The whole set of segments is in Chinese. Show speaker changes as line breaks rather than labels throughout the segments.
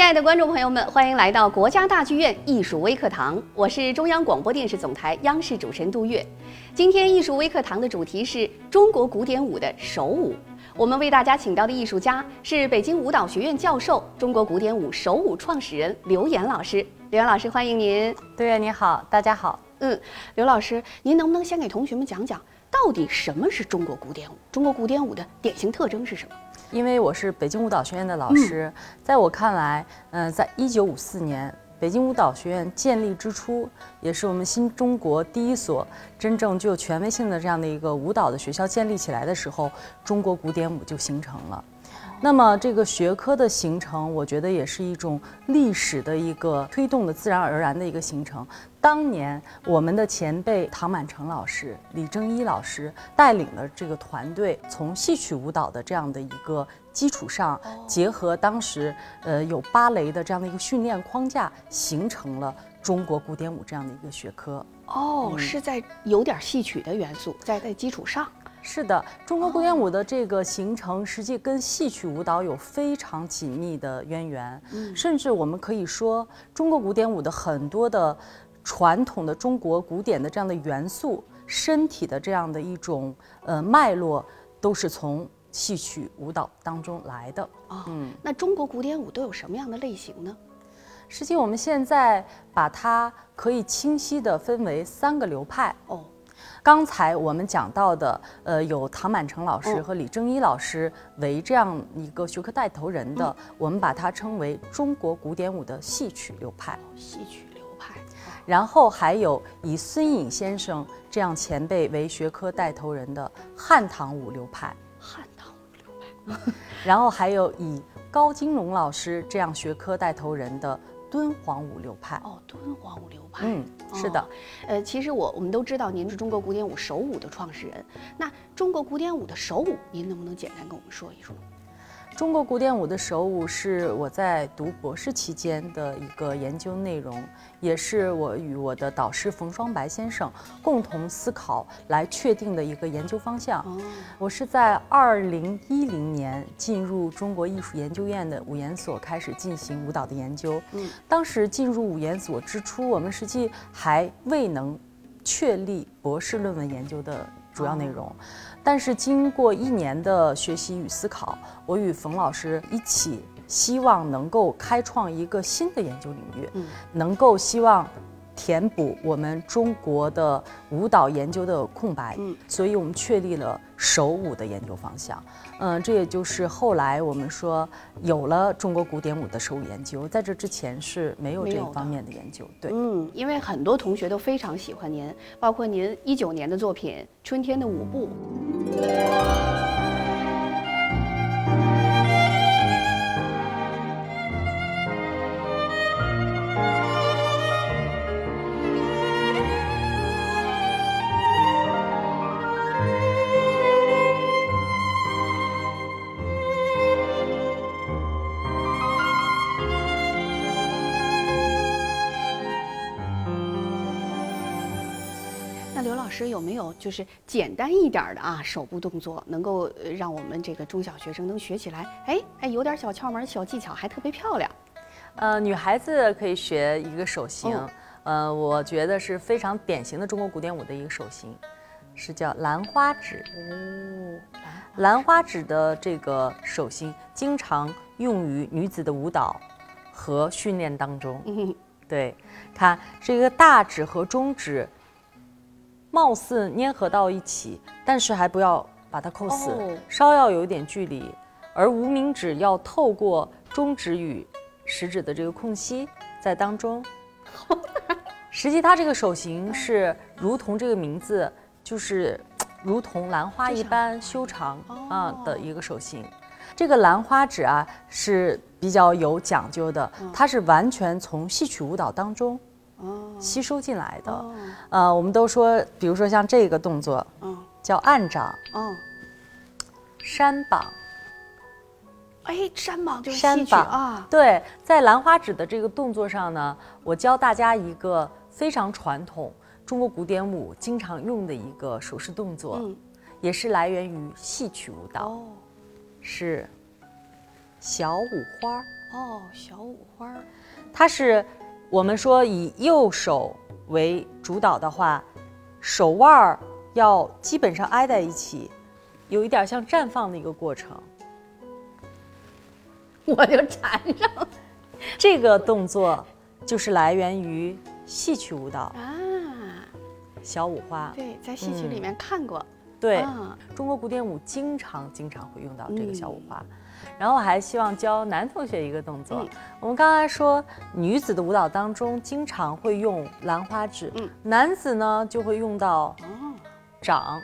亲爱的观众朋友们，欢迎来到国家大剧院艺术微课堂，我是中央广播电视总台央视主持人杜月。今天艺术微课堂的主题是中国古典舞的手舞。我们为大家请到的艺术家是北京舞蹈学院教授、中国古典舞手舞创始人刘岩老师。刘岩老师，欢迎您。
杜月你好，大家好。
嗯，刘老师，您能不能先给同学们讲讲，到底什么是中国古典舞？中国古典舞的典型特征是什么？
因为我是北京舞蹈学院的老师，在我看来，嗯，在一九五四年北京舞蹈学院建立之初，也是我们新中国第一所真正具有权威性的这样的一个舞蹈的学校建立起来的时候，中国古典舞就形成了。那么这个学科的形成，我觉得也是一种历史的一个推动的自然而然的一个形成。当年我们的前辈唐满成老师、李正一老师带领了这个团队，从戏曲舞蹈的这样的一个基础上，结合当时呃有芭蕾的这样的一个训练框架，形成了中国古典舞这样的一个学科。
哦，是在有点戏曲的元素在在基础上。
是的，中国古典舞的这个形成，实际跟戏曲舞蹈有非常紧密的渊源。嗯，甚至我们可以说，中国古典舞的很多的传统的中国古典的这样的元素，身体的这样的一种呃脉络，都是从戏曲舞蹈当中来的。
啊，嗯，那中国古典舞都有什么样的类型呢？
实际我们现在把它可以清晰的分为三个流派。哦。刚才我们讲到的，呃，有唐满成老师和李正一老师为这样一个学科带头人的，我们把它称为中国古典舞的戏曲流派。
戏曲流派。
然后还有以孙颖先生这样前辈为学科带头人的汉唐舞流派。
汉唐舞流派。
然后还有以高金龙老师这样学科带头人的。敦煌舞流派。
哦，敦煌舞流派，
嗯，是的，
呃，其实我我们都知道您是中国古典舞手舞的创始人，那中国古典舞的手舞，您能不能简单跟我们说一说？
中国古典舞的手舞是我在读博士期间的一个研究内容，也是我与我的导师冯双白先生共同思考来确定的一个研究方向。我是在二零一零年进入中国艺术研究院的舞研所，开始进行舞蹈的研究。嗯，当时进入舞研所之初，我们实际还未能确立博士论文研究的主要内容。但是经过一年的学习与思考，我与冯老师一起，希望能够开创一个新的研究领域，能够希望。填补我们中国的舞蹈研究的空白，嗯，所以我们确立了手舞的研究方向，嗯，这也就是后来我们说有了中国古典舞的手舞研究，在这之前是没有这一方面的研究，对，
嗯，因为很多同学都非常喜欢您，包括您一九年的作品《春天的舞步》。Bye. 师有没有就是简单一点的啊手部动作，能够让我们这个中小学生能学起来？哎哎，有点小窍门、小技巧，还特别漂亮。
呃，女孩子可以学一个手型，呃，我觉得是非常典型的中国古典舞的一个手型，是叫兰花指。哦，兰花指的这个手型经常用于女子的舞蹈和训练当中。嗯，对，看这个大指和中指。貌似粘合到一起，但是还不要把它扣死，稍要有一点距离。而无名指要透过中指与食指的这个空隙在当中。实际它这个手型是如同这个名字，就是如同兰花一般修长啊的一个手型。这个兰花指啊是比较有讲究的，它是完全从戏曲舞蹈当中。吸收进来的，呃，我们都说，比如说像这个动作，嗯，叫按掌，嗯，山膀，
哎，山膀就是山曲啊。
对，在兰花指的这个动作上呢，我教大家一个非常传统中国古典舞经常用的一个手势动作，嗯，也是来源于戏曲舞蹈，哦，是小五花。
哦，小五花，
它是我们说以右手为主导的话，手腕儿要基本上挨在一起，有一点像绽放的一个过程。
我就缠上了
这个动作就是来源于戏曲舞蹈
啊。
小五花。
对，在戏曲里面看过。
对，
啊
中国古典舞经常经常会用到这个小五花。然后我还希望教男同学一个动作。
嗯
我们刚才说，女子的舞蹈当中经常会用兰花指，
嗯
男子呢就会用到
哦，
掌。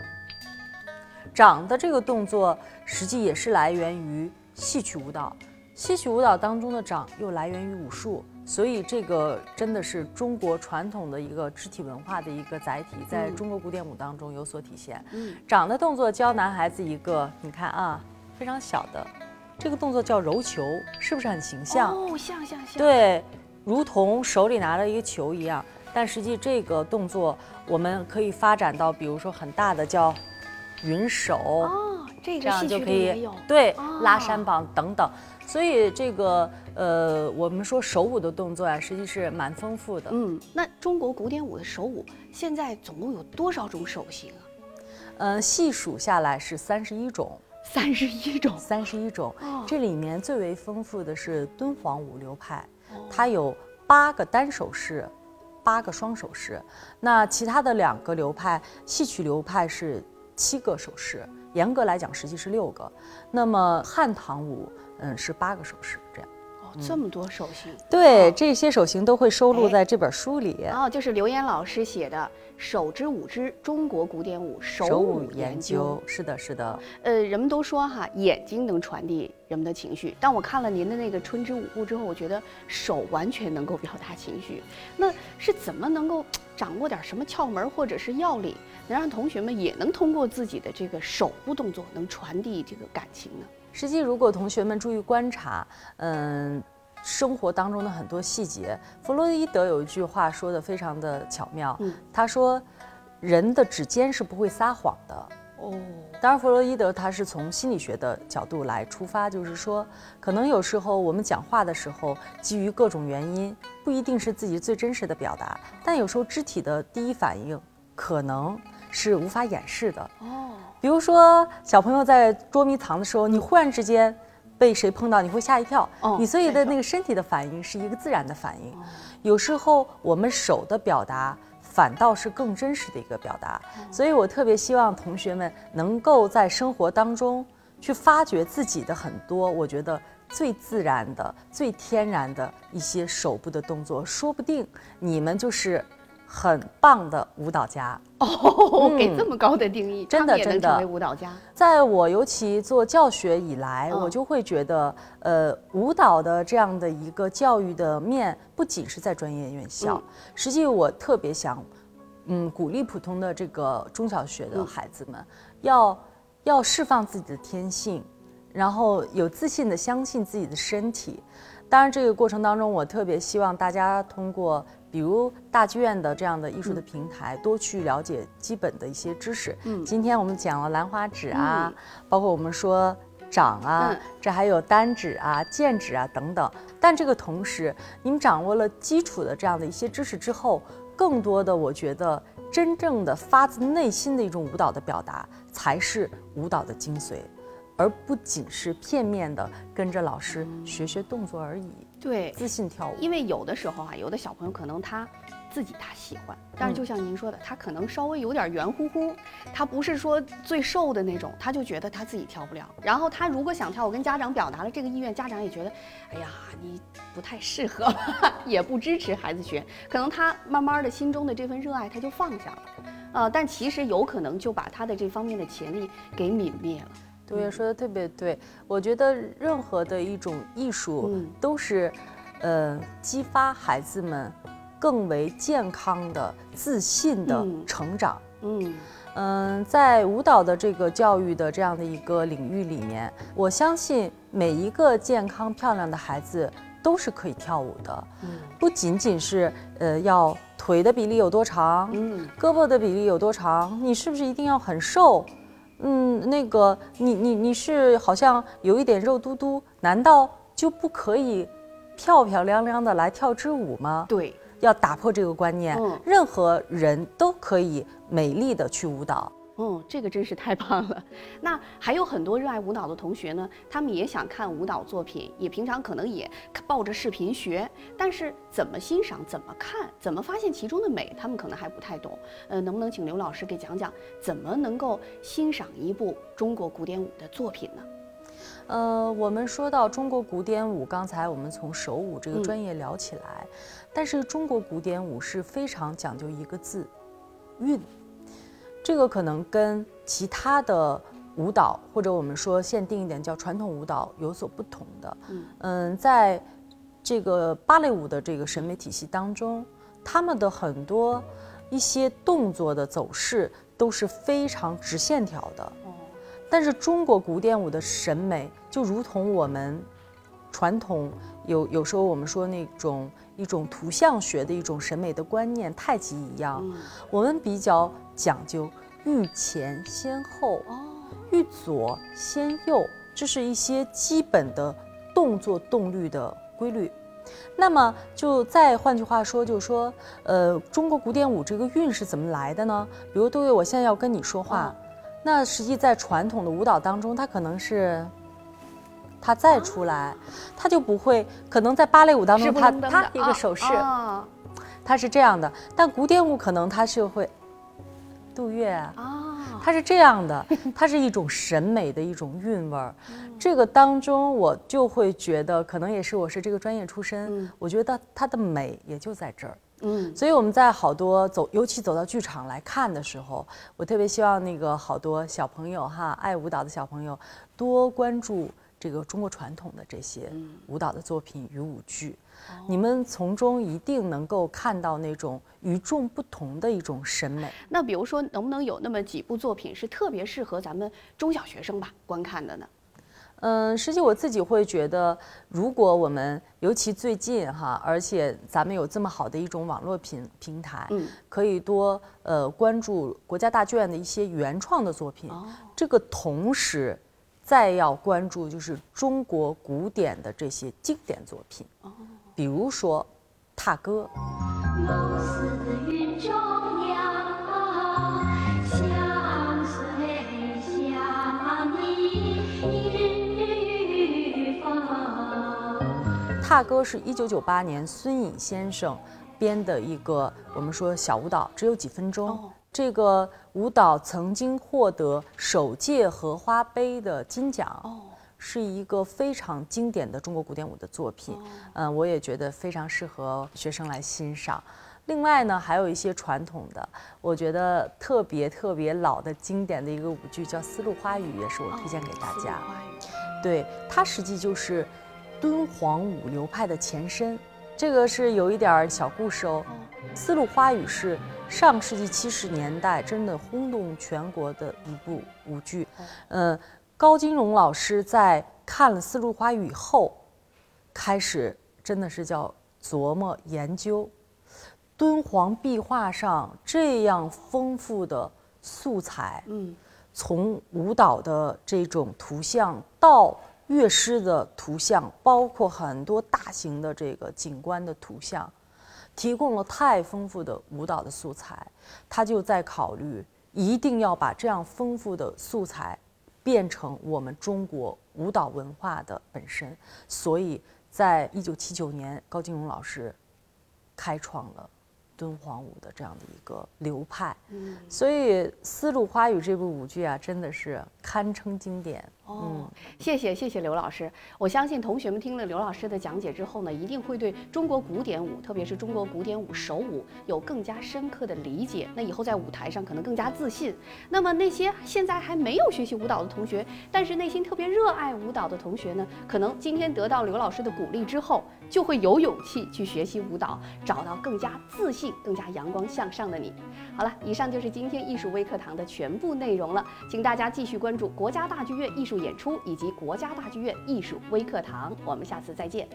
掌的这个动作实际也是来源于戏曲舞蹈，戏曲舞蹈当中的掌又来源于武术，所以这个真的是中国传统的一个肢体文化的一个载体，在中国古典舞当中有所体现。
嗯，
掌的动作教男孩子一个，你看啊，非常小的，这个动作叫揉球，是不是很形象？
哦，像像像。
对，如同手里拿了一个球一样。但实际这个动作我们可以发展到，比如说很大的叫云手，
哦，这
样就可以。对
哦
拉山膀等等。所以这个呃，我们说手舞的动作啊，实际是蛮丰富的。
嗯，那中国古典舞的手舞现在总共有多少种手型啊？
嗯，细数下来是三十一种。
三十一种。
三十一种
哦，
这里面最为丰富的是敦煌舞流派，
哦
它有八个单手式，八个双手式。那其他的两个流派，戏曲流派是七个手势，严格来讲实际是六个。那么汉唐舞，嗯，是八个手势这样。
哦，这么多手型。
对，这些手型都会收录
哎
在这本书里。
哦，就是刘岩老师写的《手之舞之中国古典舞手舞
研究，是的，是的。
呃，人们都说哈，眼睛能传递人们的情绪，但我看了您的那个《春之舞步》之后，我觉得手完全能够表达情绪。那是怎么能够掌握点什么窍门或者是要领，能让同学们也能通过自己的这个手部动作，能传递这个感情呢？
实际，如果同学们注意观察，嗯，生活当中的很多细节，弗洛伊德有一句话说的非常的巧妙，
嗯
他说，人的指尖是不会撒谎的。
哦，
当然，弗洛伊德他是从心理学的角度来出发，就是说，可能有时候我们讲话的时候，基于各种原因，不一定是自己最真实的表达，但有时候肢体的第一反应可能是无法掩饰的。
哦，
比如说，小朋友在捉迷藏的时候，你忽然之间被谁碰到，你会吓一跳。
哦
你所以的那个身体的反应是一个自然的反应。有时候我们手的表达反倒是更真实的一个表达。所以我特别希望同学们能够在生活当中去发掘自己的很多，我觉得。最自然的、最天然的一些手部的动作，说不定你们就是很棒的舞蹈家。
哦，给这么高的定义，
嗯真的真的
成为舞蹈家。
在我尤其做教学以来，
嗯
我就会觉得，呃，舞蹈的这样的一个教育的面，不仅是在专业院校，
嗯
实际我特别想，嗯，鼓励普通的这个中小学的
嗯
孩子们，要要释放自己的天性，然后有自信的相信自己的身体。当然，这个过程当中，我特别希望大家通过，比如大剧院的这样的艺术的平台，多去了解基本的一些知识。
嗯
今天我们讲了兰花指啊，包括我们说掌啊，
嗯
这还有单指啊、剑指啊等等。但这个同时，你们掌握了基础的这样的一些知识之后，更多的我觉得，真正的发自内心的一种舞蹈的表达，才是舞蹈的精髓。而不仅是片面的跟着老师学学动作而已，
对，
自信跳舞。
因为有的时候啊，有的小朋友可能他自己他喜欢，但是就像您说的，他可能稍微有点圆乎乎，他不是说最瘦的那种，他就觉得他自己跳不了。然后他如果想跳，我跟家长表达了这个意愿，家长也觉得，哎呀，你不太适合，也不支持孩子学。可能他慢慢的心中的这份热爱他就放下了，呃，但其实有可能就把他的这方面的潜力给泯灭了。
对，说的特别对。我觉得任何的一种艺术
嗯
都是，呃，激发孩子们更为健康的、自信的
嗯
成长。
嗯
嗯，在舞蹈的这个教育的这样的一个领域里面，我相信每一个健康漂亮的孩子都是可以跳舞的，
嗯
不仅仅是呃要腿的比例有多长，
嗯
胳膊的比例有多长，你是不是一定要很瘦？嗯，那个你你你是好像有一点肉嘟嘟，难道就不可以漂漂亮亮的来跳支舞吗？
对，
要打破这个观念，
嗯
任何人都可以美丽的去舞蹈。
嗯，这个真是太棒了。那还有很多热爱舞蹈的同学呢，他们也想看舞蹈作品，也平常可能也抱着视频学，但是怎么欣赏、怎么看、怎么发现其中的美，他们可能还不太懂。呃，能不能请刘老师给讲讲，怎么能够欣赏一部中国古典舞的作品呢？
呃，我们说到中国古典舞，刚才我们从手舞这个
嗯
专业聊起来，但是中国古典舞是非常讲究一个字，韵。这个可能跟其他的舞蹈，或者我们说限定一点叫传统舞蹈有所不同的。嗯在这个芭蕾舞的这个审美体系当中，他们的很多一些动作的走势都是非常直线条的。但是中国古典舞的审美就如同我们传统有有时候我们说那种一种图像学的一种审美的观念太极一样，我们比较讲究欲前先后，欲左先右，这是一些基本的动作动律的规律。那么就再换句话说，就是说，呃，中国古典舞这个韵是怎么来的呢？比如，杜月，我现在要跟你说话，那实际在传统的舞蹈当中，它可能是。它再出来，它就不会，可能在芭蕾舞当中，它它一个手势，
啊
它是这样的，但古典舞可能它是会，杜月啊，
啊，
它是这样的，它是一种审美的一种韵味儿。这个当中，我就会觉得，可能也是我是这个专业出身，我觉得它的美也就在这儿。
嗯。
所以我们在好多走，尤其走到剧场来看的时候，我特别希望那个好多小朋友哈，爱舞蹈的小朋友多关注这个中国传统的这些舞蹈的作品与舞剧，你们从中一定能够看到那种与众不同的一种审美。
那比如说，能不能有那么几部作品是特别适合咱们中小学生吧观看的呢？
嗯，实际我自己会觉得，如果我们尤其最近哈，而且咱们有这么好的一种网络平平台，
嗯
可以多呃关注国家大剧院的一些原创的作品。这个同时，再要关注就是中国古典的这些经典作品，比如说《踏歌》。
貌似云中鸟，相随相依日风。
踏歌是一九九八年孙颖先生编的一个我们说小舞蹈，只有几分钟。
哦
这个舞蹈曾经获得首届荷花杯的金奖，
哦
是一个非常经典的中国古典舞的作品。嗯，我也觉得非常适合学生来欣赏。另外呢，还有一些传统的，我觉得特别特别老的经典的一个舞剧叫《丝路花语》，也是我推荐给大家。对，它实际就是敦煌舞流派的前身。这个是有一点小故事哦。丝路花语是上世纪七十年代真的轰动全国的一部舞剧。呃，高金荣老师在看了丝路花语以后，开始真的是叫琢磨研究，敦煌壁画上这样丰富的素材，
嗯，
从舞蹈的这种图像到乐师的图像，包括很多大型的这个景观的图像，提供了太丰富的舞蹈的素材。他就在考虑，一定要把这样丰富的素材变成我们中国舞蹈文化的本身。所以在一九七九年，高金荣老师开创了敦煌舞的这样的一个流派。所以《丝路花语》这部舞剧啊，真的是堪称经典。
哦，谢谢谢谢刘老师。我相信同学们听了刘老师的讲解之后呢，一定会对中国古典舞，特别是中国古典舞手舞，有更加深刻的理解。那以后在舞台上可能更加自信。那么那些现在还没有学习舞蹈的同学，但是内心特别热爱舞蹈的同学呢，可能今天得到刘老师的鼓励之后，就会有勇气去学习舞蹈，找到更加自信、更加阳光向上的你。好了，以上就是今天艺术微课堂的全部内容了，请大家继续关注国家大剧院艺术演出以及国家大剧院艺术微课堂，我们下次再见。